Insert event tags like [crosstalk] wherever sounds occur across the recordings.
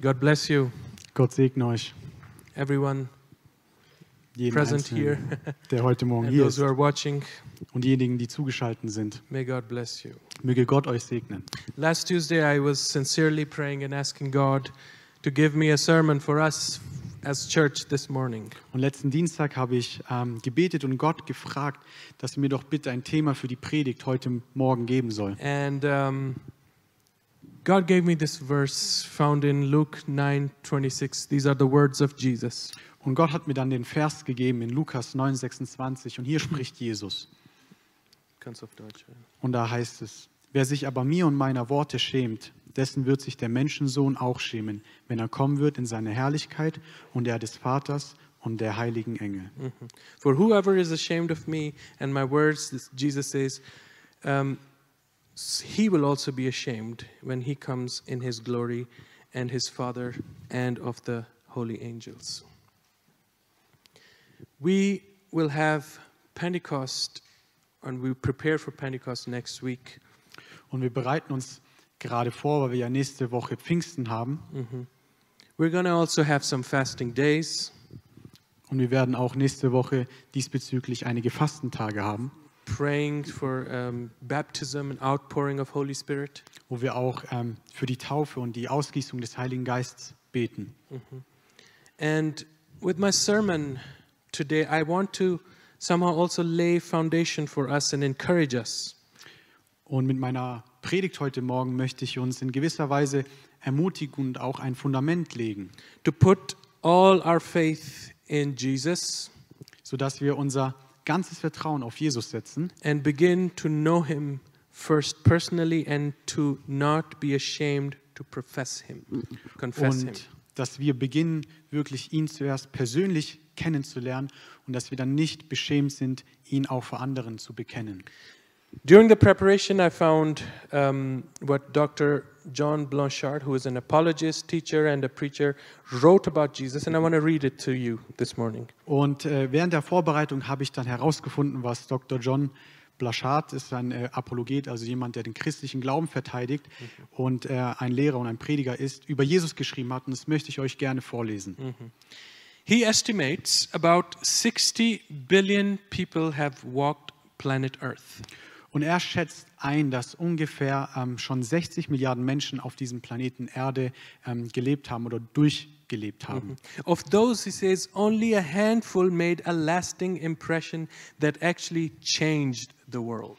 God bless you, Gott segne euch, everyone jeden present Einzelnen, here, [laughs] der heute Morgen and hier ist watching. und diejenigen, die zugeschaltet sind. May God bless you. Möge Gott euch segnen. Last Tuesday, I was sincerely praying and asking God to give me a sermon for us as church this morning. Und letzten Dienstag habe ich ähm, gebetet und Gott gefragt, dass er mir doch bitte ein Thema für die Predigt heute Morgen geben soll. And um, God gave me this verse found in Luke 9:26. These are the words of Jesus. Und Gott hat mir dann den Vers gegeben in Lukas 9,26 und hier spricht Jesus. Kannst auf Deutsch. ja. Und da heißt es, wer sich aber mir und meiner Worte schämt, dessen wird sich der Menschensohn auch schämen, wenn er kommen wird in seine Herrlichkeit und der des Vaters und der heiligen Engel. For whoever is ashamed of me and my words, Jesus says, um, he will also be ashamed when he comes in his glory and his Father and of the holy angels. We will have Pentecost and we prepare for Pentecost next week. Und wir bereiten uns gerade vor, weil wir ja nächste Woche Pfingsten haben. We're going to also have some fasting days, Und wir werden auch nächste Woche diesbezüglich einige Fastentage haben, praying for um, baptism and outpouring of Holy Spirit. wo wir auch ähm, für die Taufe und die Ausgießung des Heiligen Geistes beten. And with my sermon today, I want to somehow also lay foundation for us and encourage us. Und mit meiner Predigt heute Morgen möchte ich uns in gewisser Weise ermutigen und auch ein Fundament legen, to put all our faith in Jesus sodass wir unser ganzes Vertrauen auf Jesus setzen and begin to know him first personally and to not be ashamed to profess him, confess him. und dass wir beginnen, wirklich ihn zuerst persönlich kennenzulernen und dass wir dann nicht beschämt sind, ihn auch vor anderen zu bekennen. During the preparation, I found um, what Dr. John Blanchard, who is an apologist, teacher, and a preacher, wrote about Jesus, and I want to read it to you this morning. Und äh, während der Vorbereitung habe ich dann herausgefunden, was Dr. John Blachard ist, ein äh, Apologet, also jemand, der den christlichen Glauben verteidigt und äh, ein Lehrer und ein Prediger ist, über Jesus geschrieben hat. Und das möchte ich euch gerne vorlesen. He estimates about 60 billion people have walked planet Earth. Und er schätzt ein, dass ungefähr ähm, schon 60 Milliarden Menschen auf diesem Planeten Erde ähm, gelebt haben oder durchgelebt haben. Of those, he says, only a handful made a lasting impression that actually changed the world.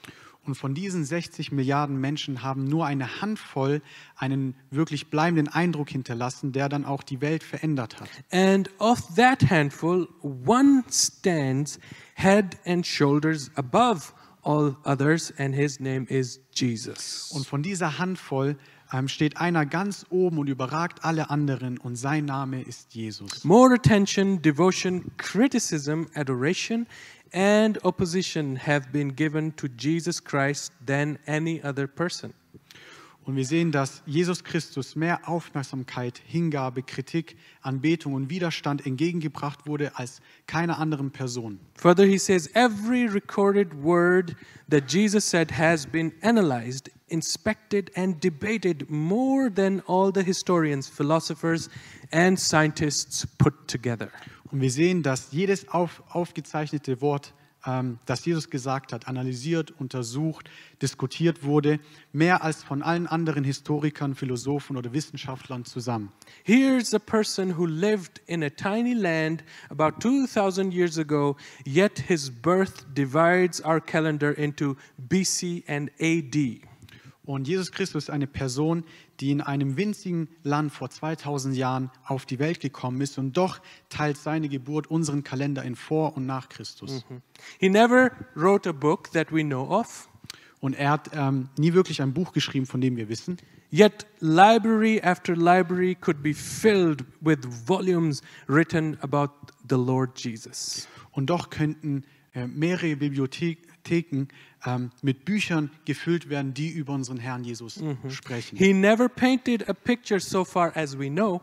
Und von diesen 60 Milliarden Menschen haben nur eine Handvoll einen wirklich bleibenden Eindruck hinterlassen, der dann auch die Welt verändert hat. And of that handful, one stands head and shoulders above all others, and his name is Jesus. Und von dieser Handvoll ähm, steht einer ganz oben und überragt alle anderen und sein Name ist Jesus. More attention, devotion, criticism, adoration, and opposition have been given to Jesus Christ than any other person. Und wir sehen, dass Jesus Christus mehr Aufmerksamkeit, Hingabe, Kritik, Anbetung und Widerstand entgegengebracht wurde als keiner anderen Person. Further, he says every recorded word that Jesus said has been analyzed, inspected, and debated more than all the historians, philosophers, and scientists put together. Und wir sehen, dass jedes auf, aufgezeichnete Wort, das Jesus gesagt hat, analysiert, untersucht, diskutiert wurde, mehr als von allen anderen Historikern, Philosophen oder Wissenschaftlern zusammen. Here's a person who lived in a tiny land about 2,000 years ago, yet his birth divides our calendar into BC and AD. Und Jesus Christus ist eine Person, die in einem winzigen Land vor 2000 Jahren auf die Welt gekommen ist und doch teilt seine Geburt unseren Kalender in vor und nach Christus. He never wrote a book that we know of, Und er hat ähm, nie wirklich ein Buch geschrieben, von dem wir wissen. yet library after library could be filled with volumes written about the Lord Jesus. Und doch könnten äh, mehrere Bibliotheken ähm, mit Büchern gefüllt werden, die über unseren Herrn Jesus sprechen. He never painted a picture so far as we know,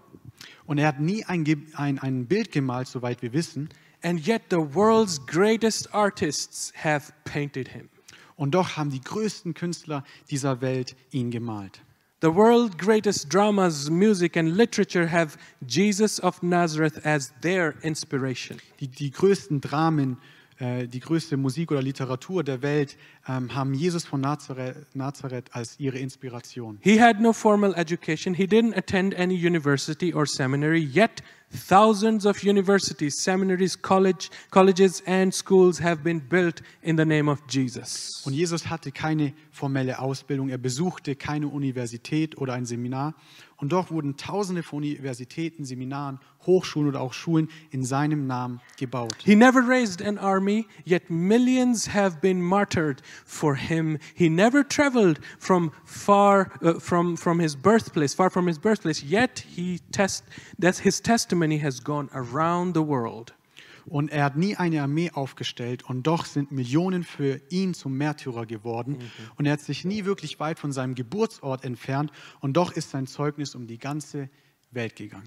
Und er hat nie ein, ein, ein Bild gemalt, soweit wir wissen. and yet the world's greatest artists have painted him. Und doch haben die größten Künstler dieser Welt ihn gemalt. The world greatest dramas, music, and literature have Jesus of Nazareth as their inspiration. Die, die größten Dramen, die größte Musik oder Literatur der Welt ähm, haben Jesus von Nazareth, Nazareth als ihre Inspiration. He had no formal education, he didn't attend any university or seminary, yet, thousands of universities, seminaries, college, colleges, and schools have been built in the name of Jesus. Und Jesus hatte keine formelle Ausbildung, er besuchte keine Universität oder ein Seminar. Und doch wurden Tausende von Universitäten, Seminaren, Hochschulen oder auch Schulen in seinem Namen gebaut. He never raised an army, yet millions have been martyred for him. He never traveled from far uh, from from his birthplace, far from his birthplace, yet he test that his testimony has gone around the world. Und er hat nie eine Armee aufgestellt und doch sind Millionen für ihn zum Märtyrer geworden. Und er hat sich nie wirklich weit von seinem Geburtsort entfernt und doch ist sein Zeugnis um die ganze Welt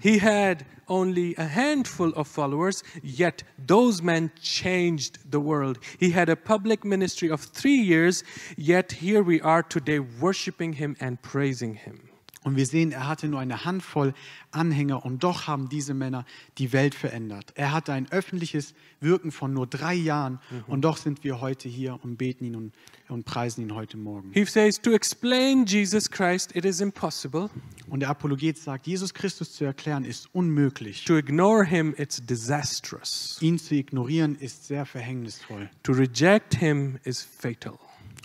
He had only a handful of followers, yet those men changed the world. He had a public ministry of three years, yet here we are today worshiping him and praising him. Und wir sehen, er hatte nur eine Handvoll Anhänger und doch haben diese Männer die Welt verändert. Er hatte ein öffentliches Wirken von nur drei Jahren und doch sind wir heute hier und beten ihn und, und preisen ihn heute Morgen. He says, To explain Jesus Christ, it is impossible. Und der Apologet sagt, Jesus Christus zu erklären ist unmöglich. To ignore him, it's disastrous. Ihn zu ignorieren ist sehr verhängnisvoll To reject him is fatal.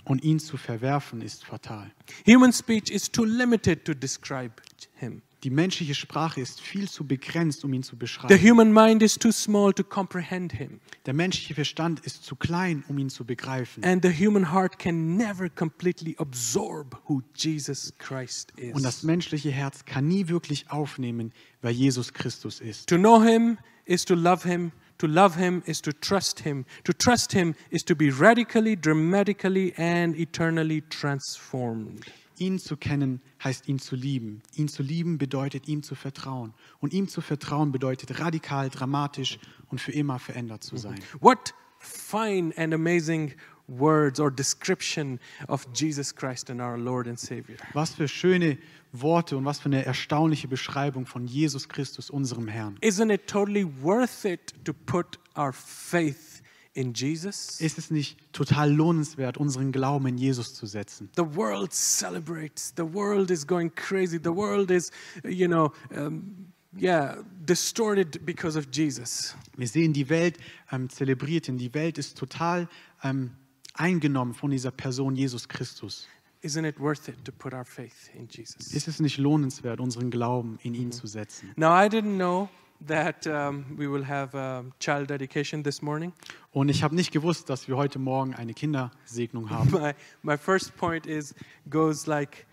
Und ihn zu verwerfen ist fatal. Human speech is too limited to describe him. Die menschliche Sprache ist viel zu begrenzt, um ihn zu The beschreiben. human mind is too small to comprehend him. Der menschliche Verstand ist zu klein, um ihn zu begreifen. And the human heart can never completely absorb who Jesus Christ Und das is. menschliche Herz kann nie wirklich aufnehmen, wer Jesus Christus ist. To know him is to love him. To love him is to trust him. To trust him is to be radically, dramatically, and eternally transformed. Ihn zu kennen heißt ihn zu lieben. Ihn zu lieben bedeutet ihm zu vertrauen. Und ihm zu vertrauen bedeutet radikal, dramatisch und für immer verändert zu sein. What fine and amazing words or description of Jesus Christ and our Lord and Savior. Was für schöne Worte und was für eine erstaunliche Beschreibung von Jesus Christus, unserem Herrn. Isn't it totally worth it to put our faith in Jesus? Ist es nicht total lohnenswert, unseren Glauben in Jesus zu setzen? The world celebrates. The world is going crazy. The world is, you know, um, yeah, distorted because of Jesus. Wir sehen, die Welt ähm, zelebriert ihn. Die Welt ist total ähm, eingenommen von dieser Person Jesus Christus. Isn't it worth it to put our faith in Jesus? Ist es nicht lohnenswert, unseren Glauben in ihn zu setzen? Now, I didn't know that um, we will have a child dedication this morning. Und ich habe nicht gewusst, dass wir heute Morgen eine Kindersegnung haben. my, my first point is goes like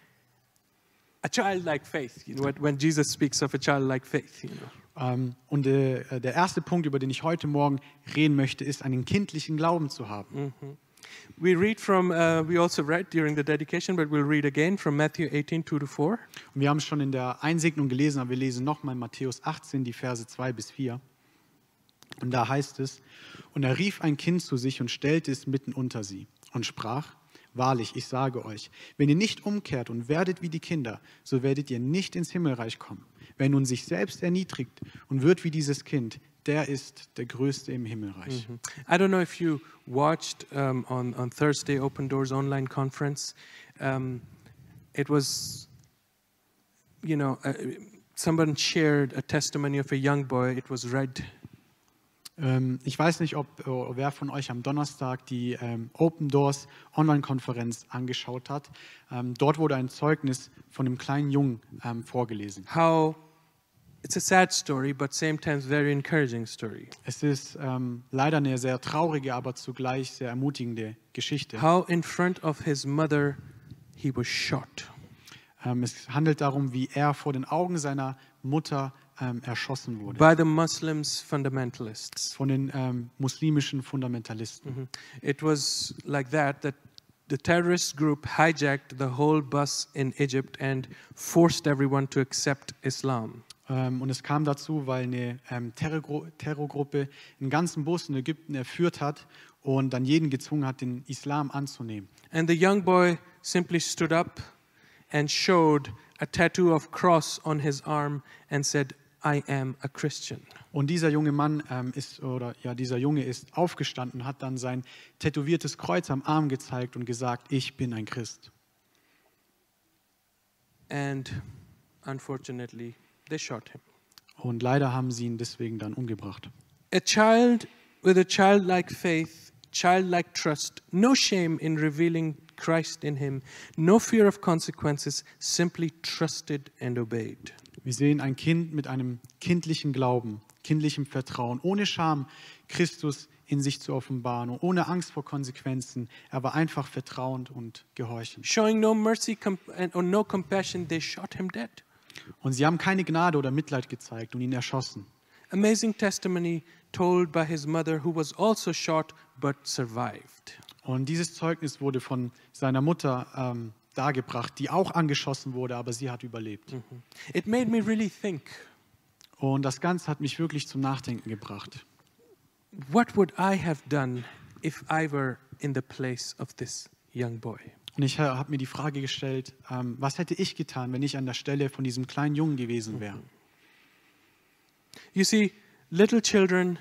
a childlike faith you know when- jesus speaks of a childlike faith you know Ähm, und äh, der erste Punkt, über den ich heute Morgen reden möchte, ist, einen kindlichen Glauben zu haben. We read from uh, we also read during the dedication but we'll read again from matthew 18 2 to 4 Und wir haben schon in der Einsegnung gelesen, aber wir lesen nochmal Matthäus 18, die Verse 2 bis 4. Und da heißt es, und er rief ein Kind zu sich und stellte es mitten unter sie und sprach, wahrlich, ich sage euch, wenn ihr nicht umkehrt und werdet wie die Kinder, so werdet ihr nicht ins Himmelreich kommen. Wer nun sich selbst erniedrigt und wird wie dieses Kind, der ist der Größte im Himmelreich. i don't know if you watched um, on, on thursday open doors online conference um, it was you know uh, someone shared a testimony of a young boy it was read Ähm, ich weiß nicht, ob äh, wer von euch am Donnerstag die ähm, Open Doors Online-Konferenz angeschaut hat. Ähm, dort wurde ein Zeugnis von einem kleinen Jungen vorgelesen. how it's a sad story but same times very encouraging story. Es ist ähm, leider eine sehr traurige, aber zugleich sehr ermutigende Geschichte. how in front of his mother he was shot. Ähm, es handelt darum, wie er vor den Augen seiner Mutter ähm, erschossen wurde. By the muslims fundamentalists. Von den ähm, muslimischen Fundamentalisten. it was like that that the terrorist group hijacked the whole bus in egypt and forced everyone to accept islam und es kam dazu, weil eine ähm, Terrorgru Terrorgruppe einen ganzen Bus in Ägypten erführt hat und dann jeden gezwungen hat, den Islam anzunehmen. and the young boy simply stood up and showed a tattoo of cross on his arm and said, I am a Christian. Und dieser junge Mann ähm, ist, oder ja, dieser Junge ist aufgestanden, hat dann sein tätowiertes Kreuz am Arm gezeigt und gesagt, ich bin ein Christ. And unfortunately, they shot him. Und leider haben sie ihn deswegen dann umgebracht. A child with a childlike faith, childlike trust, no shame in revealing Christ in him, no fear of consequences, simply trusted and obeyed. Wir sehen ein Kind mit einem kindlichen Glauben, kindlichem Vertrauen, ohne Scham Christus in sich zu offenbaren und ohne Angst vor Konsequenzen. Er war einfach vertrauend und gehorchend. Showing no mercy and, no compassion, they shot him dead. Und sie haben keine Gnade oder Mitleid gezeigt und ihn erschossen. Amazing testimony told by his mother, who was also shot but survived. Und dieses Zeugnis wurde von seiner Mutter ähm, dargebracht, die auch angeschossen wurde, aber sie hat überlebt. It made me really think Und das Ganze hat mich wirklich zum Nachdenken gebracht. what would I have done if I were in the place of this young boy? Und ich habe mir die Frage gestellt, ähm, was hätte ich getan, wenn ich an der Stelle von diesem kleinen Jungen gewesen wäre? You see, little children,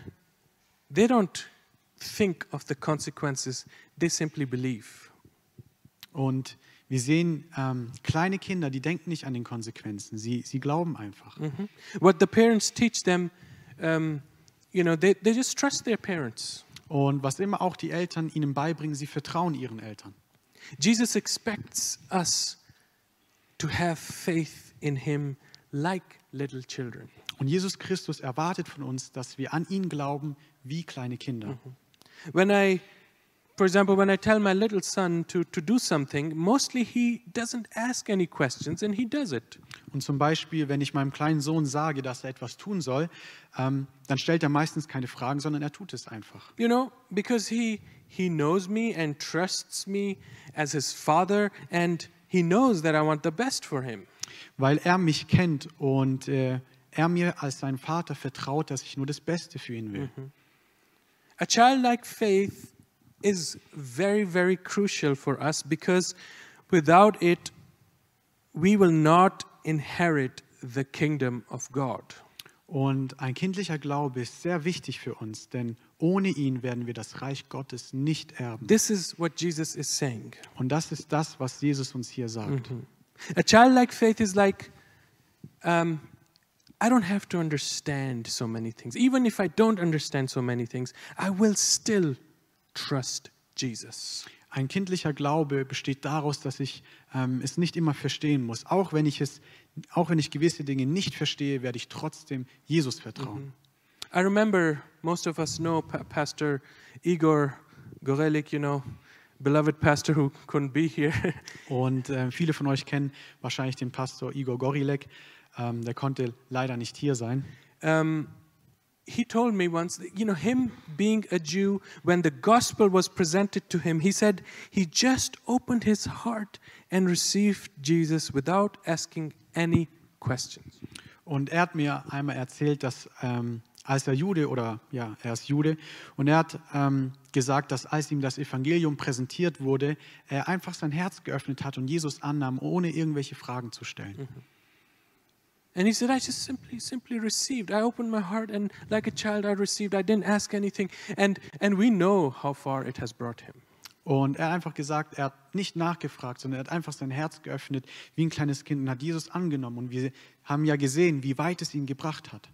they don't think of the consequences, they simply believe. Und wir sehen ähm, kleine Kinder, die denken nicht an den Konsequenzen, sie, sie glauben einfach. Mhm. What the parents teach them, um, you know, they, they just trust their parents. Und was immer auch die Eltern ihnen beibringen, sie vertrauen ihren Eltern. Jesus expects us to have faith in him like little children. Und Jesus Christus erwartet von uns, dass wir an ihn glauben wie kleine Kinder. Mhm. When I, for example, when I tell my little son to, to do something, mostly he doesn't ask any questions and he does it. Und zum Beispiel, wenn ich meinem kleinen Sohn sage, dass er etwas tun soll, ähm, dann stellt er meistens keine Fragen, sondern er tut es einfach. You know, because he, he knows me and trusts me as his father and he knows that I want the best for him. Weil er mich kennt und äh, er mir als sein Vater vertraut, dass ich nur das Beste für ihn will. A childlike faith is very, very crucial for us because without it, we will not inherit the kingdom of God. Und ein kindlicher Glaube ist sehr wichtig für uns, denn ohne ihn werden wir das Reich Gottes nicht erben. This is what Jesus is saying. Und das ist das, was Jesus uns hier sagt. A childlike faith is like, um, I don't have to understand so many things. Even if I don't understand so many things, I will still trust Jesus. Ein kindlicher Glaube besteht daraus, dass ich ähm, es nicht immer verstehen muss. Auch wenn ich es, auch wenn ich gewisse Dinge nicht verstehe, werde ich trotzdem Jesus vertrauen. I remember most of us know Pa- Pastor Igor Gorelik, you know, beloved pastor who [laughs] couldn't be here. Und äh, viele von euch kennen wahrscheinlich den Pastor Igor Gorilek. Ähm, der konnte leider nicht hier sein. um, he told me once, you know, him being a Jew, when the gospel was presented to him, he said he just opened his heart and received Jesus without asking any questions. Und er hat mir einmal erzählt, dass ähm, als er Jude oder ja, er ist Jude und er hat ähm, gesagt, dass als ihm das Evangelium präsentiert wurde, er einfach sein Herz geöffnet hat und Jesus annahm, ohne irgendwelche Fragen zu stellen. And he said, I just simply, simply received. I opened my heart and like a child I received. I didn't ask anything. And, and we know how far it has brought him. Und er hat einfach gesagt, er hat nicht nachgefragt, sondern er hat einfach sein Herz geöffnet wie ein kleines Kind und hat Jesus angenommen. Und wir haben ja gesehen, wie weit es ihn gebracht hat.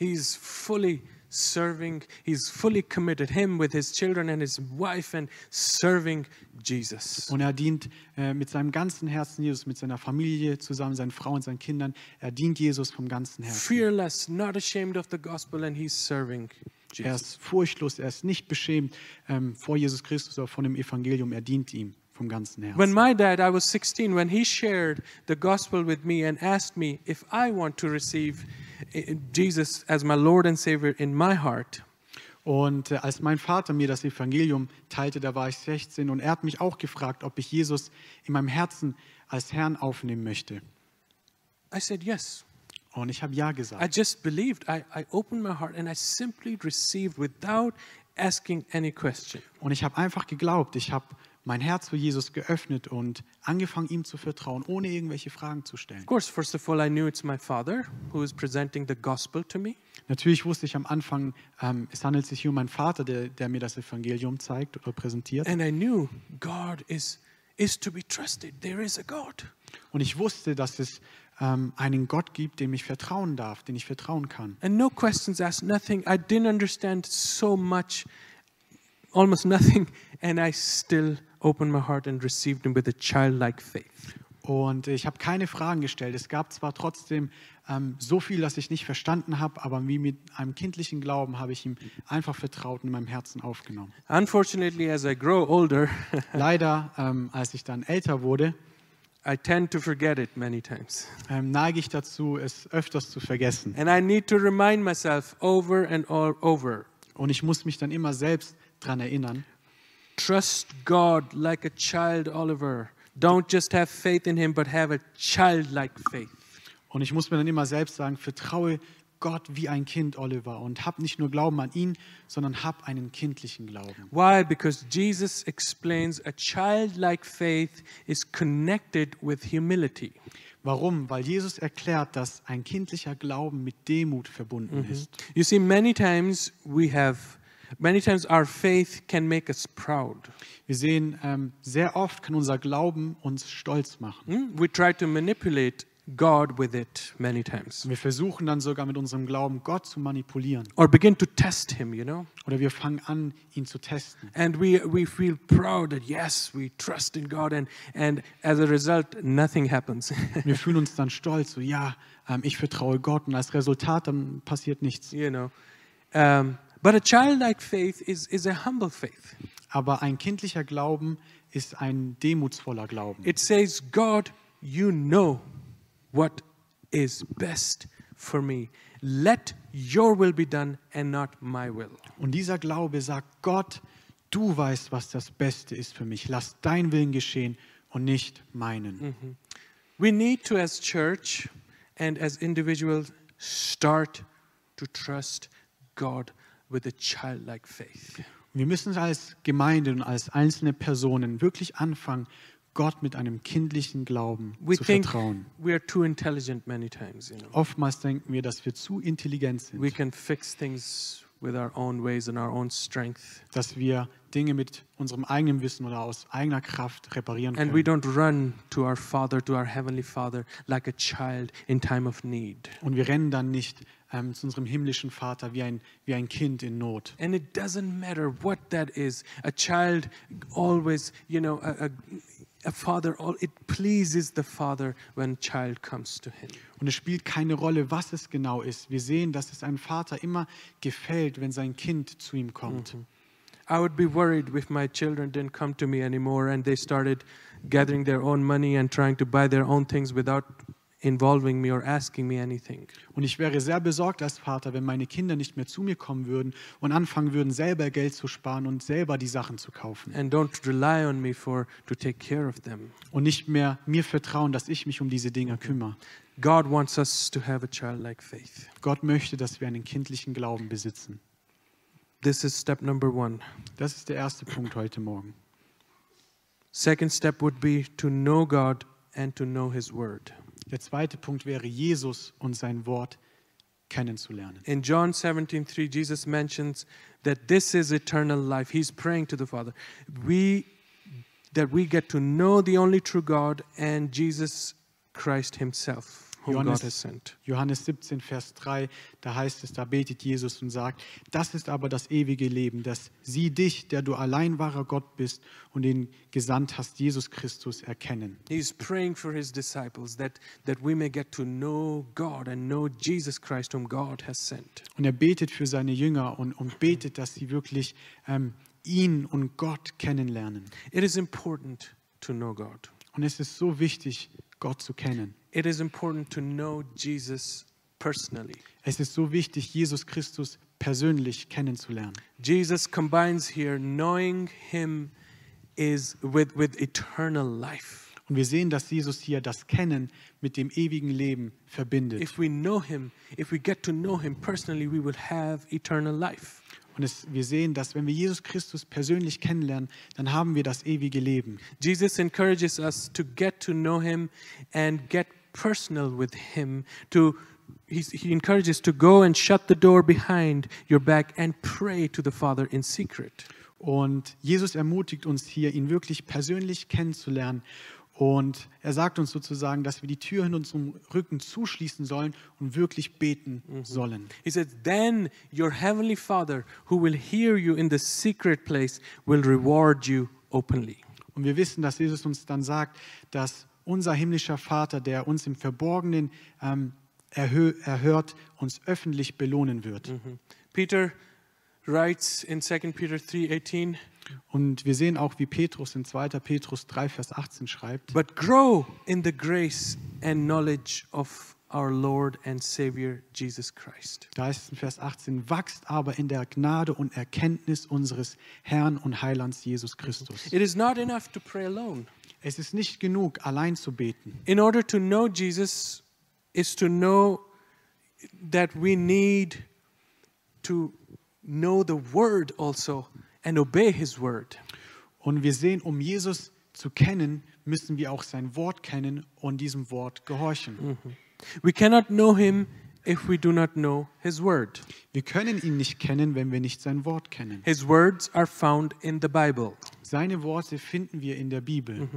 He's fully serving, he's fully committed, him with his children and his wife, and serving Jesus. Und er dient äh, mit seinem ganzen Herzen Jesus, mit seiner Familie zusammen, seinen Frauen und seinen Kindern. Er dient Jesus vom ganzen Herzen. Fearless, not ashamed of the gospel, and he's serving Er Jesus. ist furchtlos, er ist nicht beschämt ähm, vor Jesus Christus oder von dem Evangelium. Er dient ihm vom ganzen Herzen. When my dad, I was 16, when he shared the gospel with me and asked me if I want to receive eh, Jesus as my Lord and Savior in my heart, Und äh, als mein Vater mir das Evangelium teilte, da war ich 16 und er hat mich auch gefragt, ob ich Jesus in meinem Herzen als Herrn aufnehmen möchte. I said yes. Und ich habe ja I gesagt. just believed. I, I opened my heart and I simply received without asking any question. Und ich habe einfach geglaubt. Ich habe mein Herz für Jesus geöffnet und angefangen, ihm zu vertrauen, ohne irgendwelche Fragen zu stellen. Of course, first of all, I knew it's my father who is presenting the gospel to me. Natürlich wusste ich am Anfang, ähm, es handelt sich hier um meinen Vater, der, der mir das Evangelium zeigt oder präsentiert. And I knew God is, is to be trusted. There is a God. Und ich wusste, dass es ähm, einen Gott gibt, dem ich vertrauen darf, den ich vertrauen kann. And no questions asked, nothing. I didn't understand so much, almost nothing. And I still opened my heart and received him with a childlike faith. Und ich habe keine Fragen gestellt. Es gab zwar trotzdem ähm, so viel, das ich nicht verstanden habe, aber wie mit einem kindlichen Glauben habe ich ihm einfach vertraut und in meinem Herzen aufgenommen. Unfortunately, as I grow older, [laughs] Leider, ähm, als ich dann älter wurde, I tend to forget it many times. ähm, neige ich dazu, es öfters zu vergessen. And I need to remind myself over and all over Und ich muss mich dann immer selbst daran erinnern. Trust God like a child, Oliver. Don't just have faith in him, but have a childlike faith. Und ich muss mir dann immer selbst sagen, vertraue Gott wie ein Kind, Oliver, und hab nicht nur Glauben an ihn, sondern hab einen kindlichen Glauben. Why? Because Jesus explains a childlike faith is connected with humility. Warum? Weil Jesus erklärt, dass ein kindlicher Glauben mit Demut verbunden ist. You see, many times we have, many times our faith can make us proud. Wir sehen, ähm, sehr oft kann unser Glauben uns stolz machen. Hmm? We try to manipulate God with it many times, Wir versuchen dann sogar mit unserem Glauben Gott zu manipulieren. or begin to test Him. You know. Oder wir fangen an, ihn zu testen. And we, we feel proud that yes, we trust in God, and, and as a result, nothing happens. [laughs] Wir fühlen uns dann stolz, so ja, ähm, ich vertraue Gott und als Resultat dann passiert nichts. you know. Um, but a childlike faith is, is a humble faith. Aber ein kindlicher Glauben ist ein demutsvoller Glauben. It says, God, you know what is best for me. Let your will be done and not my will. Und dieser Glaube sagt, Gott, du weißt, was das Beste ist für mich. Lass dein Willen geschehen und nicht meinen. We need to, as church and as individuals, start to trust God with a childlike faith. Wir müssen als Gemeinde und als einzelne Personen wirklich anfangen, Gott mit einem kindlichen Glauben We zu think vertrauen. we are too intelligent many times, you know. Oftmals denken wir, dass wir zu intelligent sind, can fix things with our own ways and our own strength. dass wir Dinge mit unserem eigenen Wissen oder aus eigener Kraft reparieren And we können. don't run to our Father, to our Heavenly Father, like a child in time of need. Und wir rennen dann nicht ähm, zu unserem himmlischen Vater wie ein, wie ein Kind in Not. And it doesn't matter what that is. A child always, you know, a, a father, all, it pleases the father when child comes to him. Und es spielt keine Rolle, was es genau ist. Wir sehen, dass es einem Vater immer gefällt, wenn sein Kind zu ihm kommt. I would be worried if my children didn't come to me anymore and they started gathering their own money and trying to buy their own things without involving me or asking me anything. Und ich wäre sehr besorgt als Vater, wenn meine Kinder nicht mehr zu mir kommen würden und anfangen würden, selber Geld zu sparen und selber die Sachen zu kaufen. And don't rely on me for to take care of them. Und nicht mehr mir vertrauen, dass ich mich um diese Dinge kümmere. God wants us to have a childlike faith. Gott möchte, dass wir einen kindlichen Glauben besitzen. This is step number one. Das ist der erste Punkt heute Morgen. Second step would be to know God and to know His Word. Der zweite Punkt wäre, Jesus und sein Wort kennenzulernen. In John 17:3, Jesus mentions that this is eternal life. He's praying to the Father. We that we get to know the only true God and Jesus Christ Himself, whom God Johannes- has sent. Johannes 17, Vers 3, da heißt es, da betet Jesus und sagt, das ist aber das ewige Leben, dass sie dich, der du allein wahrer Gott bist und den gesandt hast, Jesus Christus, erkennen. He's praying for his disciples that, that we may get to know God and know Jesus Christ, whom God has sent. Und er betet für seine Jünger und, und betet, dass sie wirklich ähm, ihn und Gott kennenlernen. It is important to know God. Und es ist so wichtig, Gott zu kennen. It is important to know Jesus personally. Es ist so wichtig, Jesus Christus persönlich kennenzulernen. Jesus combines here knowing him is with, with eternal life. Und wir sehen, dass Jesus hier das Kennen mit dem ewigen Leben verbindet. If we know him, if we get to know him personally, we will have eternal life. Und es, wir sehen, dass wenn wir Jesus Christus persönlich kennenlernen, dann haben wir das ewige Leben. Jesus encourages us to get to know him and get personal with him. To he's, he encourages to go and shut the door behind your back and pray to the Father in secret. Und Jesus ermutigt uns hier, ihn wirklich persönlich kennenzulernen. Und er sagt uns sozusagen, dass wir die Tür in unserem Rücken zuschließen sollen und wirklich beten sollen. He says, Then your heavenly Father, who will hear you in the secret place, will reward you openly. Und wir wissen, dass Jesus uns dann sagt, dass unser himmlischer Vater, der uns im Verborgenen ähm, erhö erhört, uns öffentlich belohnen wird. Peter writes in 2 Peter 3:18, Und wir sehen auch, wie Petrus in 2. Petrus 3, Vers 18 schreibt. But grow in the grace and knowledge of our Lord and Savior Jesus Christ. Da heißt es in Vers 18, wachst aber in der Gnade und Erkenntnis unseres Herrn und Heilands Jesus Christus. It is not enough to pray alone. Es ist nicht genug, allein zu beten. In order to know Jesus is to know that we need to know the word also and obey his word. Und wir sehen, um Jesus zu kennen, müssen wir auch sein Wort kennen und diesem Wort gehorchen. We cannot know him if we do not know his word. Wir können ihn nicht kennen, wenn wir nicht sein Wort kennen. His words are found in the Bible. Seine Worte finden wir in der Bibel.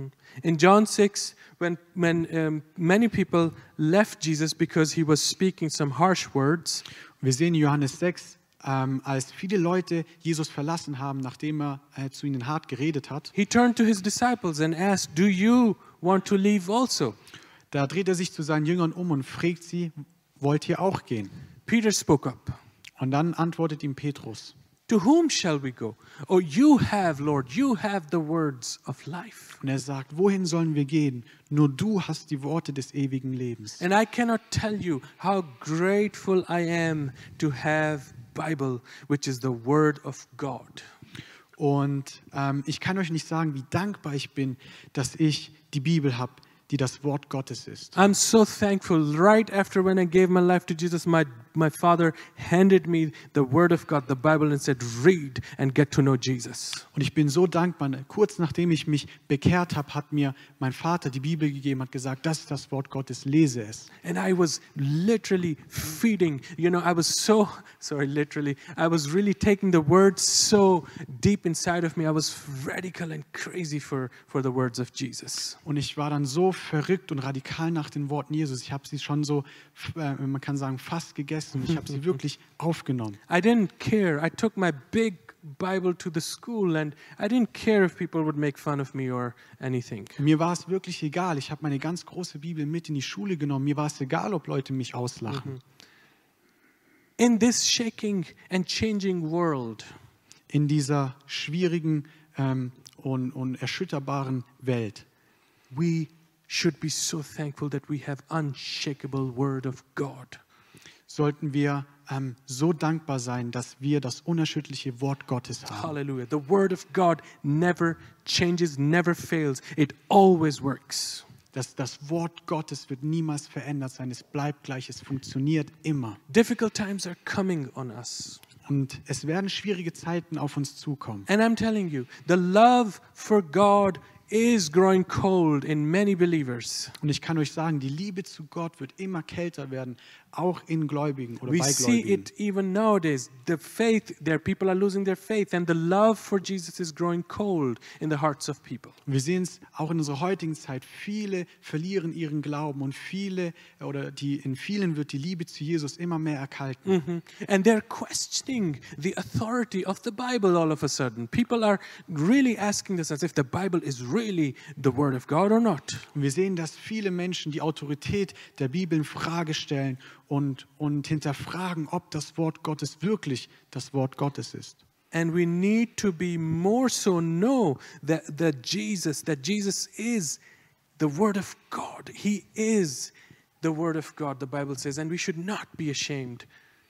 In John 6, when, when um, many people left Jesus because he was speaking some harsh words, Wir sehen in Johannes 6, ähm, als viele Leute Jesus verlassen haben, nachdem er äh, zu ihnen hart geredet hat, he turned to his disciples and asked, Do you want to leave also? da dreht er sich zu seinen Jüngern um und fragt sie, wollt ihr auch gehen? Peter spoke up. Und dann antwortet ihm Petrus, To whom shall we go? Oh, you have, Lord, you have the words of life. und er sagt, wohin sollen wir gehen? Nur du hast die Worte des ewigen Lebens. And I cannot tell you how grateful I am to have Bible, which is the word of God. Und ähm, ich kann euch nicht sagen, wie dankbar ich bin, dass ich die Bibel habe, die das Wort Gottes ist. I'm so thankful. Right after when I gave my life to Jesus, my, my father handed me the Word of God, the Bible, and said, Read and get to know Jesus. Und ich bin so dankbar. Kurz nachdem ich mich bekehrt habe, hat mir mein Vater die Bibel gegeben, hat gesagt, das ist das Wort Gottes, lese es. And I was literally feeding, you know, I was so, sorry, literally, I was really taking the Word so deep inside of me. I was radical and crazy for, for the words of Jesus. Und ich war dann so verrückt und radikal nach den Worten Jesus. Ich habe sie schon so, äh, man kann sagen, fast gegessen. Ich habe sie [laughs] wirklich aufgenommen. I didn't care. I took my big Bible to the school and I didn't care if people would make fun of me or anything. Mir war es wirklich egal. Ich habe meine ganz große Bibel mit in die Schule genommen. Mir war es egal, ob Leute mich auslachen. In this shaking and changing world, In dieser schwierigen ähm, und, und erschütterbaren Welt we should be so thankful that we have unshakable word of God. sollten wir ähm, so dankbar sein, dass wir das unerschütterliche Wort Gottes haben. Hallelujah. The word of God never changes, never fails. It always works. Das, das Wort Gottes wird niemals verändert sein. Es bleibt gleich. Es funktioniert immer. Difficult times are coming on us. Und es werden schwierige Zeiten auf uns zukommen. And I'm telling you, the love for God is growing cold in many believers. Und ich kann euch sagen, die Liebe zu Gott wird immer kälter werden, auch in Gläubigen oder We bei see Gläubigen. it even nowadays. The faith, there people are losing their faith, and the love for Jesus is growing cold in the hearts of people. Wir sehen es auch in unserer heutigen Zeit. Viele verlieren ihren Glauben und viele oder die in vielen wird die Liebe zu Jesus immer mehr erkalten. Mhm. And they're questioning the authority of the Bible all of a sudden. People are really asking themselves if the Bible is really the Word of God or not. Und wir sehen, dass viele Menschen die Autorität der Bibel in Frage stellen und, und hinterfragen, ob das Wort Gottes wirklich das Wort Gottes ist. And we need to be more so know that, that Jesus, that Jesus is the Word of God. He is the Word of God, the Bible says, and we should not be ashamed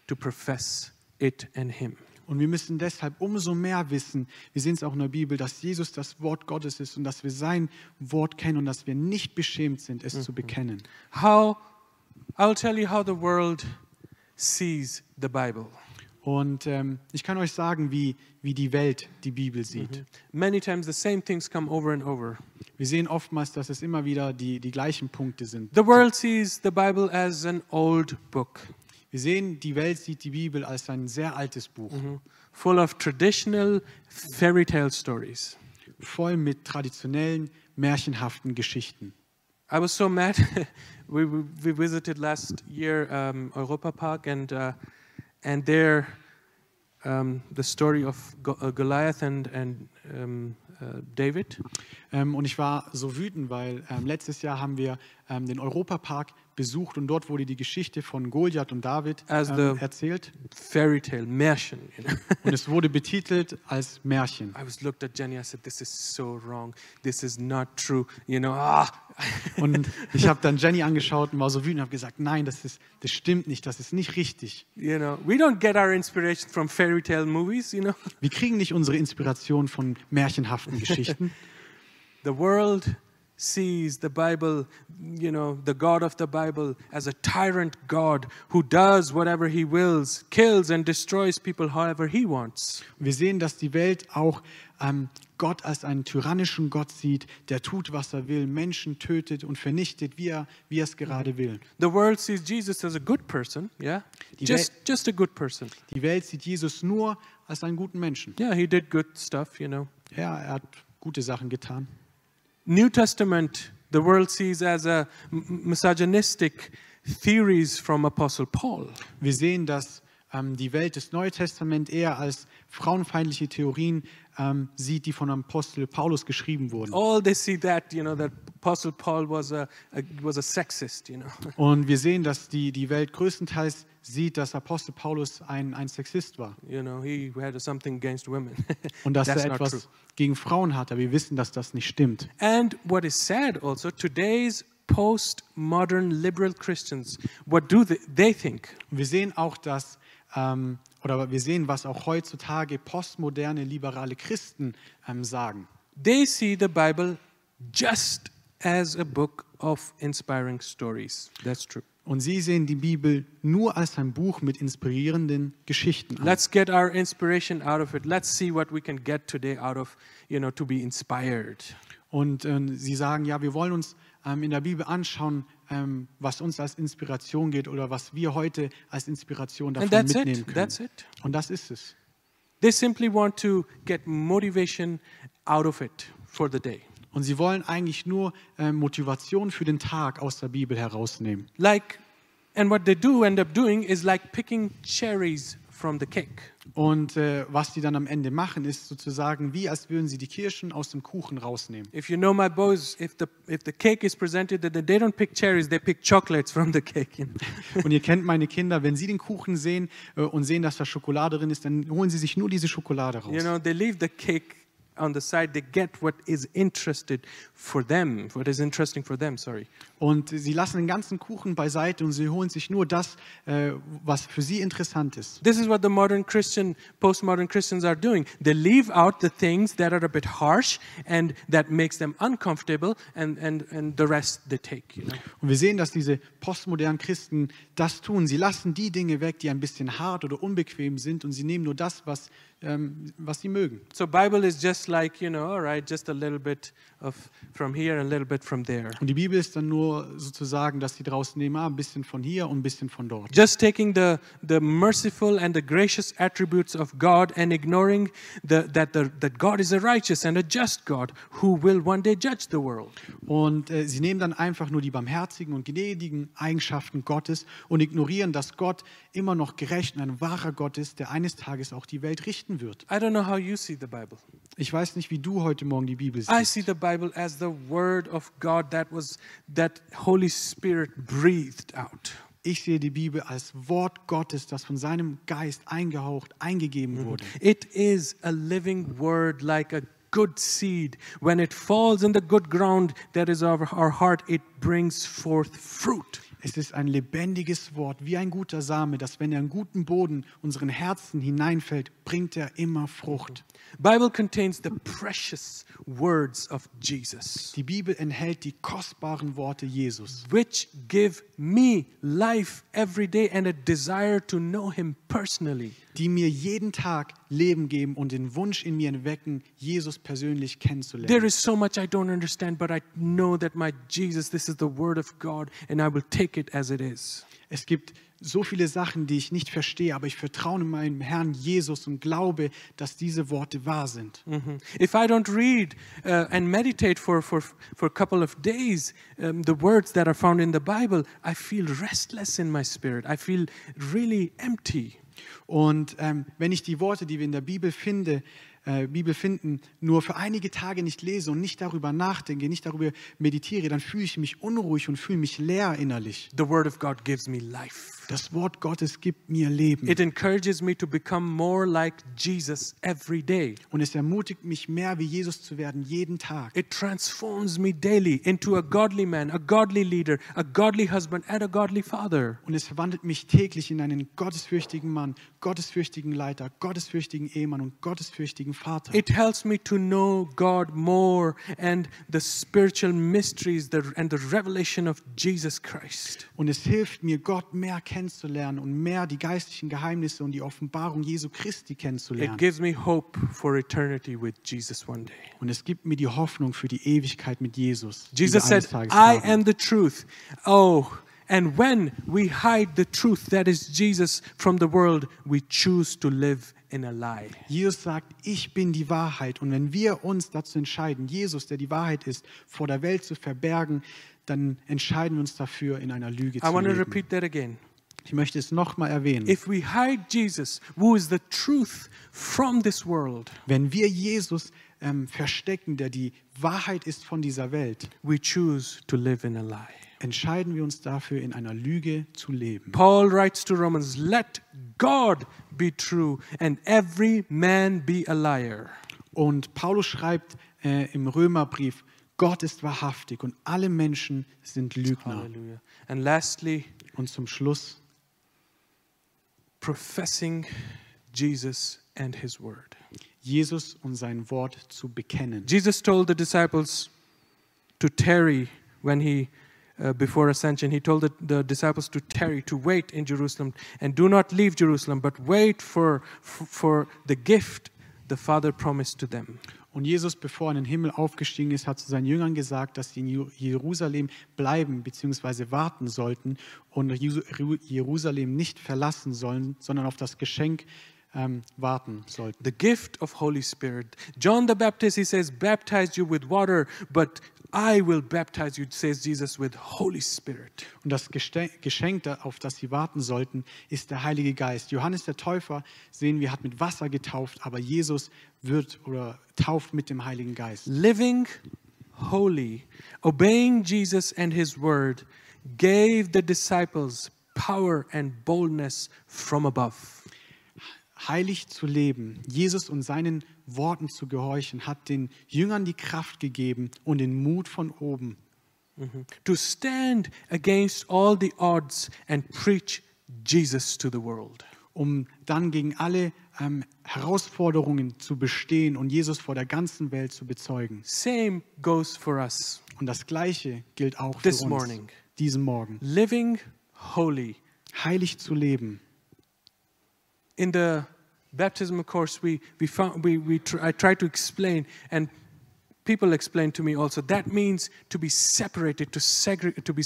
to profess it and Him. Und wir müssen deshalb umso mehr wissen, wir sehen es auch in der Bibel, dass Jesus das Wort Gottes ist und dass wir sein Wort kennen und dass wir nicht beschämt sind, es zu bekennen. How, I'll tell you how the world sees the Bible. Und ähm, ich kann euch sagen, wie, wie die Welt die Bibel sieht. Many times the same things come over and over. Wir sehen oftmals, dass es immer wieder die, die gleichen Punkte sind. The world sees the Bible as an old book, Wir sehen, die Welt sieht die Bibel als ein sehr altes Buch, full of traditional fairy tale stories. voll mit traditionellen, märchenhaften Geschichten. I was so mad. [laughs] we, we, visited last year um, Europa Park, and uh, and there, um, the story of Go- uh, Goliath and and um, uh, David. Ähm, und ich war so wütend, weil ähm, letztes Jahr haben wir ähm, den Europapark besucht und dort wurde die Geschichte von Goliath und David As ähm, erzählt. Fairy tale, Märchen. You know? Und es wurde betitelt als Märchen. I was looked at Jenny. I said, "This is so wrong. This is not true." You know, ah. [laughs] Und ich habe dann Jenny angeschaut und war so wütend und habe gesagt, nein, das, ist, das stimmt nicht, das ist nicht richtig. you know, we don't get our inspiration from fairy tale movies. You know, Wir kriegen nicht unsere Inspiration von märchenhaften Geschichten. [laughs] the world sees the Bible, you know, the God of the Bible as a tyrant God who does whatever he wills, kills and destroys people however he wants. Wir sehen, dass die Welt auch ähm, Gott als einen tyrannischen Gott sieht, der tut, was er will, Menschen tötet und vernichtet, wie er, wie er es gerade will. The world sees Jesus as a good person, yeah? Die Just just a good person. Die Welt sieht Jesus nur als einen guten Menschen. Yeah, he did good stuff, you know. Ja, er hat gute Sachen getan. New Testament, the world sees as a misogynistic theories from Apostle Paul. Wir sehen, dass die Welt des Neuen Testament eher als frauenfeindliche Theorien ähm, sieht, die von Apostel Paulus geschrieben wurden. All they see that, you know, that Apostle Paul was a, a was a sexist, you know. [laughs] Und wir sehen, dass die, die Welt größtenteils sieht, dass Apostel Paulus ein, ein Sexist war You know, he had something against women. [laughs] und dass That's er etwas gegen Frauen hat. Aber wir wissen, dass das nicht stimmt. And what is sad also, today's postmodern liberal Christians, what do they, they think? Wir sehen auch, dass, ähm, oder wir sehen, was auch heutzutage postmoderne, liberale Christen ähm, sagen. They see the Bible just as a book of inspiring stories. That's true. Und sie sehen die Bibel nur als ein Buch mit inspirierenden Geschichten an. Let's get our inspiration out of it. Let's see what we can get today out of, you know, to be inspired. Und ähm, sie sagen, ja, wir wollen uns ähm, in der Bibel anschauen, ähm, was uns als Inspiration geht oder was wir heute als Inspiration davon mitnehmen it. können. Und das ist es. They simply want to get motivation out of it for the day. Und sie wollen eigentlich nur ähm, Motivation für den Tag aus der Bibel herausnehmen. Like, and what they do end up doing is like picking cherries from the cake. Und äh, was die dann am Ende machen, ist sozusagen wie, als würden sie die Kirschen aus dem Kuchen rausnehmen. If you know my boys, if the if the cake is presented, that they don't pick cherries, they pick chocolates from the cake. you [laughs] know. Und ihr kennt meine Kinder, wenn sie den Kuchen sehen äh, und sehen, dass da Schokolade drin ist, dann holen sie sich nur diese Schokolade raus. You know, they leave the cake on the side. They get what is interested for them, what is interesting for them. Sorry. Und sie lassen den ganzen Kuchen beiseite und sie holen sich nur das, äh, was für sie interessant ist. This is what the modern Christian, postmodern Christians are doing. They leave out the things that are a bit harsh and that makes them uncomfortable, and and and the rest they take. You know. Und wir sehen, dass diese postmodernen Christen das tun. Sie lassen die Dinge weg, die ein bisschen hart oder unbequem sind und sie nehmen nur das, was, ähm, was sie mögen. So Bible is just like you know, all right, just a little bit of from here and a little bit from there. Und die Bibel ist dann nur sozusagen, dass sie draußen nehmen, ah, ein bisschen von hier und ein bisschen von dort. Just taking the, the merciful and the gracious attributes of God and ignoring the, that, the, that God is a righteous and a just God who will one day judge the world. Und äh, sie nehmen dann einfach nur die barmherzigen und gnädigen Eigenschaften Gottes und ignorieren, dass Gott immer noch gerecht und ein wahrer Gott ist, der eines Tages auch die Welt richten wird. I don't know how you see the Bible. Ich weiß nicht, wie du heute Morgen die Bibel I siehst. see the Bible as the word of God that was that Holy Spirit breathed out. Ich sehe die Bibel als Wort Gottes, das von seinem Geist eingehaucht, eingegeben mhm. wurde. It is a living word like a good seed. When it falls in the good ground that is our, our heart, it brings forth fruit. Es ist ein lebendiges Wort, wie ein guter Same, das, wenn er in guten Boden unseren Herzen hineinfällt, bringt er immer Frucht. Bible contains the precious words of Jesus, Die Bibel enthält die kostbaren Worte Jesus, which give me life every day and a desire to know him personally. Die mir jeden Tag Leben geben und den Wunsch in mir entwecken, Jesus persönlich There kennenzulernen. is so much I don't understand, but I know that my Jesus, this is the word of God, and I will take it as it is. Es gibt so viele Sachen, die ich nicht verstehe, aber ich vertraue meinem Herrn Jesus und glaube, dass diese Worte wahr sind. Mhm. If I don't read uh, and meditate for, for, for a couple of days um, the words that are found in the Bible, I feel restless in my spirit. I feel really empty. Und ähm, wenn ich die Worte, die wir in der Bibel, finde, äh, Bibel finden, nur für einige Tage nicht lese und nicht darüber nachdenke, nicht darüber meditiere, dann fühle ich mich unruhig und fühle mich leer innerlich. The Word of God gives me life. Das Wort Gottes gibt mir Leben. It encourages me to become more like Jesus every day. Und es ermutigt mich mehr, wie Jesus zu werden, jeden Tag. It transforms me daily into a godly man, a godly leader, a godly husband, and a godly father. Und es verwandelt mich täglich in einen gottesfürchtigen Mann, gottesfürchtigen Leiter, gottesfürchtigen Ehemann und gottesfürchtigen Vater. It helps me to know God more and the spiritual mysteries and the revelation of Jesus Christ. Und es hilft mir, Gott mehr kennenzulernen und mehr die geistlichen Geheimnisse und die Offenbarung Jesu Christi It kennenzulernen. gives me hope for eternity with Jesus one day. Und es gibt mir die Hoffnung für die Ewigkeit mit Jesus. Jesus said, I am the truth. Oh, and when we hide the truth that is Jesus from the world, we choose to live in a lie. Jesus sagt, ich bin die Wahrheit. Und wenn wir uns dazu entscheiden, Jesus, der die Wahrheit ist, vor der Welt zu verbergen, dann entscheiden wir uns dafür, in einer Lüge I zu leben. Ich möchte es nochmal erwähnen. If we hide Jesus, who is the truth from this world, Wenn wir Jesus ähm, verstecken, der die Wahrheit ist von dieser Welt, we choose to live in a lie. entscheiden wir uns dafür, in einer Lüge zu leben. Paul writes to Romans, Let God be true and every man be a liar. Und Paulus schreibt äh, im Römerbrief, Gott ist wahrhaftig und alle Menschen sind Lügner. Hallelujah. And lastly, Und zum Schluss, professing Jesus and his word. Jesus und sein Wort zu bekennen. Jesus told the disciples to tarry when he, uh, before ascension, he told the, the disciples to tarry, to wait in Jerusalem, and do not leave Jerusalem, but wait for, for, for the gift the Father promised to them. Und Jesus, bevor er in den Himmel aufgestiegen ist, hat zu seinen Jüngern gesagt, dass sie in Jerusalem bleiben bzw. warten sollten und Jerusalem nicht verlassen sollen, sondern auf das Geschenk ähm, warten sollten. The gift of Holy Spirit. John the Baptist, he says, baptize you with water, but I will baptize you, says Jesus, with Holy Spirit. Und das Geschenk, auf das sie warten sollten, ist der Heilige Geist. Johannes der Täufer, sehen wir, hat mit Wasser getauft, aber Jesus wird oder tauft mit dem Heiligen Geist. Living holy, obeying Jesus and his word, gave the disciples power and boldness from above. Heilig zu leben, Jesus und seinen Worten zu gehorchen, hat den Jüngern die Kraft gegeben und den Mut von oben, To stand against all the odds and preach Jesus to the world. um dann gegen alle ähm, Herausforderungen zu bestehen und Jesus vor der ganzen Welt zu bezeugen. Same goes for us. Und das Gleiche gilt auch für This uns morning. diesen Morgen. Living holy. Heilig zu leben. in the baptism course we we found we, we tr- i tried to explain and people explained to me also that means to be separated to segregate to be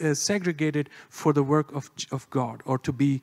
uh, segregated for the work of, of god or to be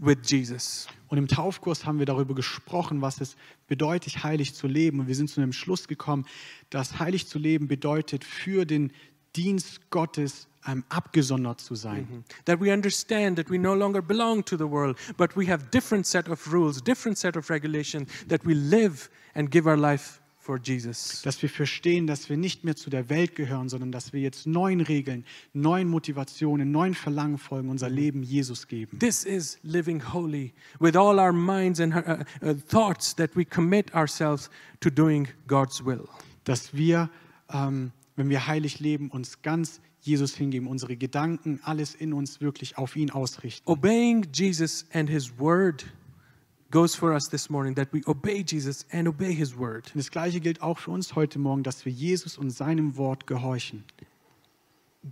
with jesus Und im Taufkurs haben wir darüber gesprochen, was es bedeutet, heilig zu leben. Und wir sind zu dem Schluss gekommen, dass heilig zu leben bedeutet, für den Dienst Gottes ähm, abgesondert zu sein. that we understand that we no longer belong to the world but we have different set of rules different set of regulations that we live and give our life for jesus Dass wir verstehen, dass wir nicht mehr zu der Welt gehören, sondern dass wir jetzt neuen Regeln, neuen Motivationen, neuen Verlangen folgen, unser Leben Jesus geben. This is living holy with all our minds and uh, uh, thoughts that we commit ourselves to doing God's will. Dass wir, ähm, wenn wir heilig leben, uns ganz Jesus hingeben, unsere Gedanken, alles in uns wirklich auf ihn ausrichten. Obeying Jesus and his word goes for us this morning that we obey Jesus and obey his word. Und das Gleiche gilt auch für uns heute Morgen, dass wir Jesus und seinem Wort gehorchen.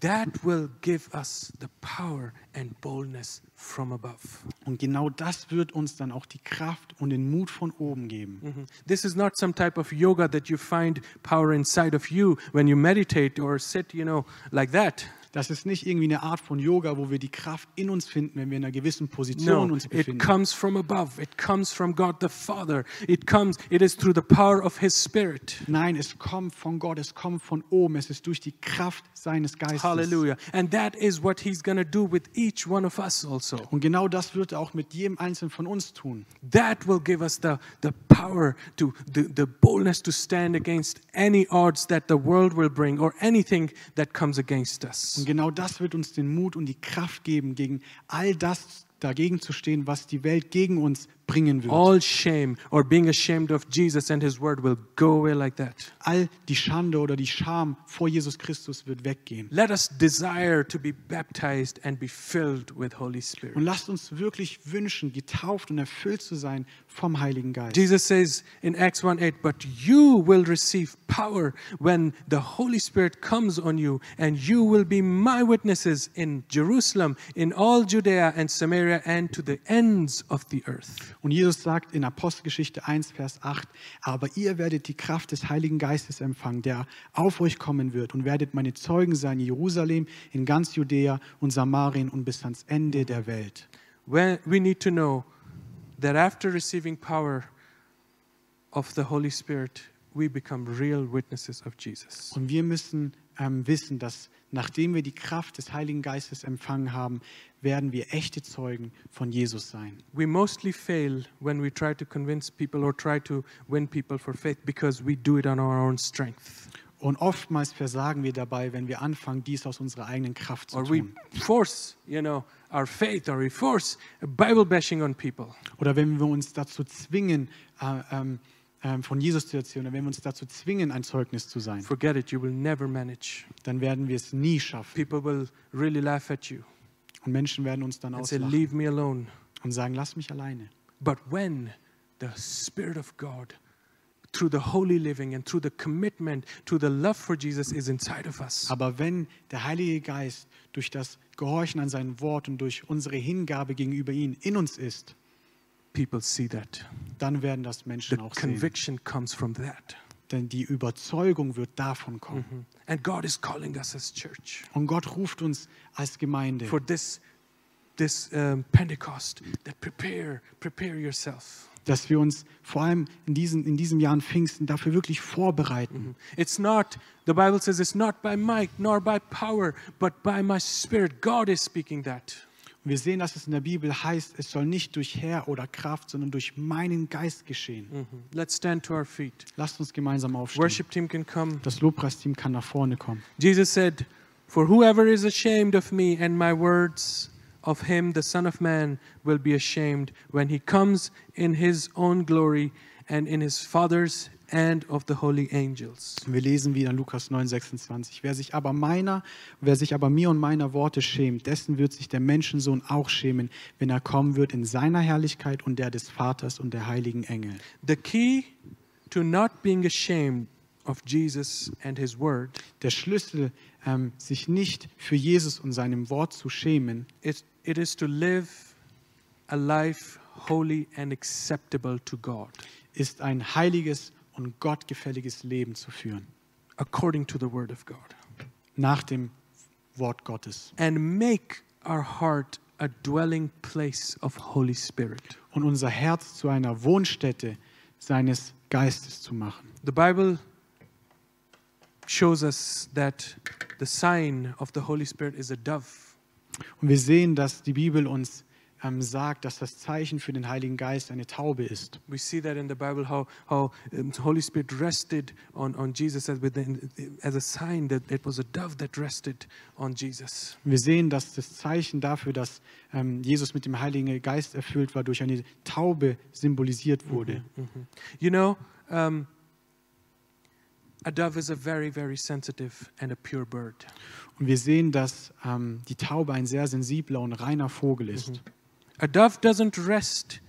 That will give us the power and boldness from above. Und genau das wird uns dann auch die Kraft und den Mut von oben geben. Mhm. This is not some type of yoga that you find power inside of you when you meditate or sit, you know, like that. Das ist nicht irgendwie eine Art von Yoga, wo wir die Kraft in uns finden, wenn wir in einer gewissen Position No, uns it befinden. comes from above. It comes from God the Father. It comes, it is through the power of His Spirit. Nein, es kommt von Gott, es kommt von oben, es ist durch die Kraft seines Geistes. Hallelujah. And that is what He's going to do with each one of us also. Und genau das wird er auch mit jedem Einzelnen von uns tun. That will give us the, the power to, the, the boldness to stand against any odds that the world will bring or anything that comes against us. Und genau das wird uns den Mut und die Kraft geben, gegen all das dagegen zu stehen, was die Welt gegen uns bringen wird. All shame or being ashamed of Jesus and His word will go away like that. All die Schande oder die Scham vor Jesus Christus wird weggehen. Let us desire to be baptized and be filled with Holy Spirit. Und lasst uns wirklich wünschen, getauft und erfüllt zu sein vom Heiligen Geist. Jesus says in Acts 1 8, but you will receive power when the Holy Spirit comes on you, and you will be my witnesses in Jerusalem, in all Judea and Samaria, and to the ends of the earth. Und Jesus sagt in Apostelgeschichte 1, Vers 8, aber ihr werdet die Kraft des Heiligen Geistes empfangen, der auf euch kommen wird und werdet meine Zeugen sein in Jerusalem, in ganz Judäa und Samarien und bis ans Ende der Welt. When we need to know that after receiving power of the Holy Spirit, we become real witnesses of Jesus. Und wir müssen ähm, wissen, dass nachdem wir die Kraft des Heiligen Geistes empfangen haben, werden wir echte Zeugen von Jesus sein. We mostly fail when we try to convince people or try to win people for faith because we do it on our own strength. Und oftmals versagen wir dabei, wenn wir anfangen, dies aus unserer eigenen Kraft zu Or we tun. force, you know, our faith or we force Bible bashing on people. Oder wenn wir uns dazu zwingen, äh, ähm, von Jesus zu erzählen, oder wenn wir uns dazu zwingen, ein Zeugnis zu sein, Forget it, you will never manage. dann werden wir es nie schaffen. People will really laugh at you Und Menschen werden uns dann say, auslachen Leave me alone. und sagen, lass mich alleine. But when the Spirit of God, through the holy living and through the commitment to the love for Jesus, is inside of us, Aber wenn der Heilige Geist durch das Gehorchen an sein Wort und durch unsere Hingabe gegenüber ihm in uns ist, people see that. dann werden das The Menschen auch sehen. conviction comes from that. Denn die Überzeugung wird davon kommen. Mhm. And God is calling us as church Und Gott ruft uns als Gemeinde for this, this um, Pentecost that prepare, prepare yourself. dass wir uns vor allem in, diesen, in diesem Jahr an Pfingsten dafür wirklich vorbereiten. It's not, the Bible says it's not by might nor by power, but by my spirit. God is speaking that. Wir sehen, dass es in der Bibel heißt, es soll nicht durch Herr oder Kraft, sondern durch meinen Geist geschehen. Mhm. Let's stand to our feet. Lasst uns gemeinsam aufstehen. Worship team can come. Das Lobpreisteam kann nach vorne kommen. Jesus said, For whoever is ashamed of me and my words, of him the Son of Man will be ashamed when he comes in his own glory and in his Father's and of the holy angels. Wir lesen wieder in Lukas 9, 26. Wer sich aber meiner, wer sich aber mir und meiner Worte schämt, dessen wird sich der Menschensohn auch schämen, wenn er kommen wird in seiner Herrlichkeit und der des Vaters und der heiligen Engel. The key to not being ashamed of Jesus and his word Der Schlüssel, ähm, sich nicht für Jesus und seinem Wort zu schämen, is it is to live a life holy and acceptable to God ist ein heiliges und gottgefälliges Leben zu führen, according to the word of God nach dem Wort Gottes. and make our heart a dwelling place of Holy Spirit. Und unser Herz zu einer Wohnstätte seines Geistes zu machen. The Bible shows us that the sign of the Holy Spirit is a dove. Und wir sehen, dass die Bibel uns ähm, sagt, dass das Zeichen für den Heiligen Geist eine Taube ist. We see that in the Bible how how the Holy Spirit rested on, on Jesus as, within, as a sign that it was a dove that rested on Jesus. Wir sehen, dass das Zeichen dafür, dass ähm, Jesus mit dem Heiligen Geist erfüllt war, durch eine Taube symbolisiert wurde. You know, um, A dove is a very, very sensitive and a pure bird. Und wir sehen, dass ähm, die Taube ein sehr sensibler und reiner Vogel ist. A dove doesn't rest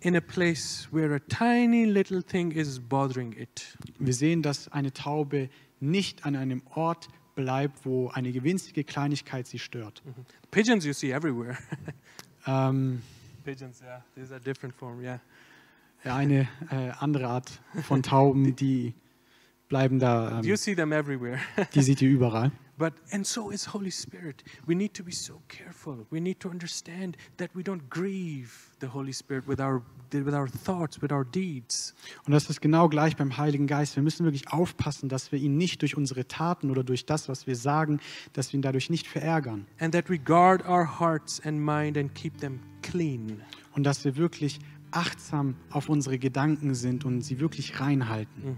in a place where a tiny little thing is bothering it. Wir sehen, dass eine Taube nicht an einem Ort bleibt, wo eine winzige Kleinigkeit sie stört. Pigeons you see everywhere. [laughs] Ähm, Pigeons, yeah, these are different form, yeah. eine äh, andere Art von Tauben, [laughs] die bleiben da, You ähm, see them everywhere. die sieht ihr überall. [laughs] But and so is Holy Spirit. We need to be so careful. We need to understand that we don't grieve the Holy Spirit with our with our thoughts, with our deeds. Und das ist genau gleich beim Heiligen Geist. Wir müssen wirklich aufpassen, dass wir ihn nicht durch unsere Taten oder durch das, was wir sagen, dass wir ihn dadurch nicht verärgern. And that we guard our hearts and mind and keep them clean. Und dass wir wirklich achtsam auf unsere Gedanken sind und sie wirklich reinhalten.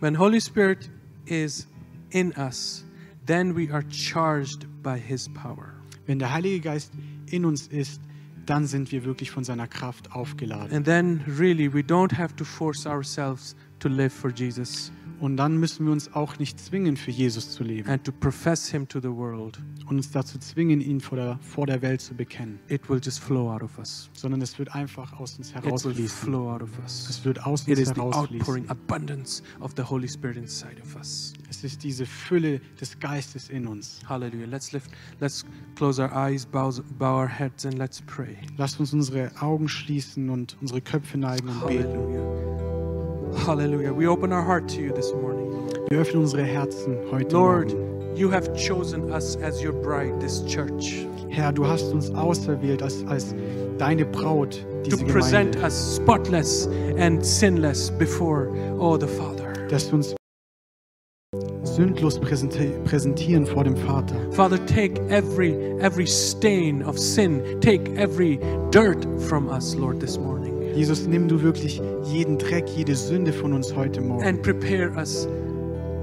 When Holy Spirit is in us, then we are charged by his power. Wenn der Heilige Geist in uns ist, dann sind wir wirklich von seiner Kraft aufgeladen. And then really we don't have to force ourselves to live for Jesus Und dann müssen wir uns auch nicht zwingen, für Jesus zu leben and to profess him to the world. und uns dazu zwingen, ihn vor der, vor der Welt zu bekennen, It will just flow out of us. sondern es wird einfach aus uns It will herausfließen. flow out of us. Es wird aus It uns is the herausfließen. outpouring abundance of the Holy Spirit inside of us. Es ist diese Fülle des Geistes in uns. Hallelujah. Let's lift, let's close our eyes, bow, bow our heads, and let's pray. Lasst uns unsere Augen schließen und unsere Köpfe neigen und beten. Hallelujah. Hallelujah. We open our heart to you this morning. Wir öffnen unsere Herzen heute Lord, Morgen. you have chosen us as your bride, this church, Herr, du hast uns auserwählt als, als deine Braut, to diese present Gemeinde, us spotless and sinless before, oh, the Father. dass wir uns sündlos präsenti- präsentieren vor dem Vater. Father, take every every stain of sin, take every dirt from us, Lord, this morning, Jesus, nimm du wirklich jeden Dreck, jede Sünde von uns heute Morgen and prepare us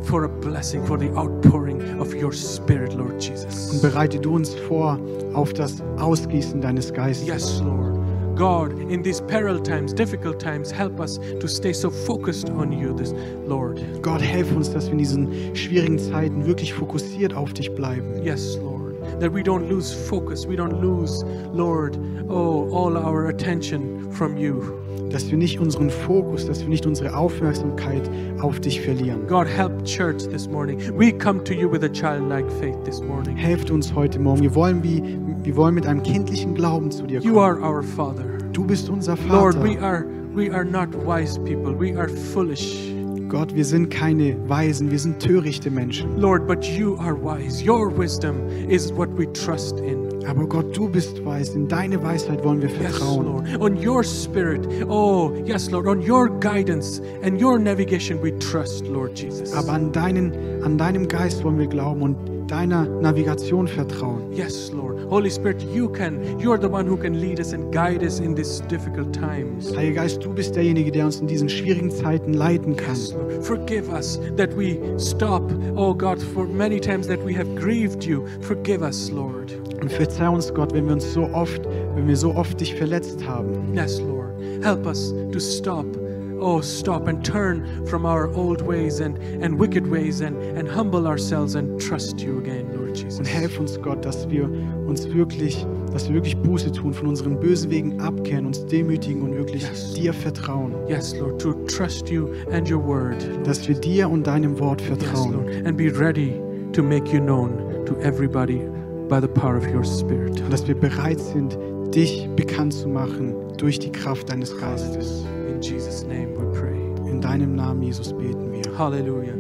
for a blessing, for the outpouring of your Spirit, Lord und Jesus. bereite du uns vor auf das Ausgießen deines Geistes. Yes, Lord. God, in these peril times, difficult times, help us to stay so focused on you, this Lord. Gott, helf uns, dass wir in diesen schwierigen Zeiten wirklich fokussiert auf dich bleiben. Yes, Lord. That we don't lose focus, we don't lose, Lord, oh, all our attention from you. Dass wir nicht unseren Fokus, dass wir nicht unsere Aufmerksamkeit auf dich verlieren. God, help church this morning. We come to you with a childlike faith this morning. Helft uns heute Morgen. Wir wollen, wie, wir wollen mit einem kindlichen Glauben zu dir You kommen. are our Father. Du bist unser Lord, we Vater. are we are not wise people. We are foolish. Gott, wir sind keine Weisen, wir sind törichte Menschen. Lord, but you are wise. Your wisdom is what we trust in. Aber Gott, du bist weise. In deine Weisheit wollen wir Yes, vertrauen. Lord. On your spirit. Oh, yes, Lord. On your guidance and your navigation we trust, Lord Jesus. Aber an, deinen, an deinem Geist wollen wir glauben und deiner Navigation vertrauen. Yes, Lord. Holy Spirit, you can. You're the one who can lead us and guide us in these difficult times. Heiliger Geist, du bist derjenige, der uns in diesen schwierigen Zeiten leiten kann. Yes, Lord. Forgive us that we stop, oh God, for many times that we have grieved you. Forgive us, Lord. Und verzeih uns, Gott, wenn wir uns so oft, wenn wir so oft dich verletzt haben. Yes, Lord. Help us to stop. Oh, stop and turn from our old ways and, and wicked ways and, and humble ourselves and trust you again, Lord Jesus. Und helf uns, Gott, dass wir uns wirklich, dass wir wirklich Buße tun, von unseren bösen Wegen abkehren, uns demütigen und wirklich Yes. dir vertrauen. Yes, Lord, to trust you and your word. Lord. Dass wir dir und deinem Wort Yes, vertrauen. Lord. And be ready to make you known to everybody by the power of your Spirit. Und dass wir bereit sind, dich bekannt zu machen durch die Kraft deines Geistes. In Jesus' name we pray. In deinem Namen, Jesus, beten wir. Hallelujah.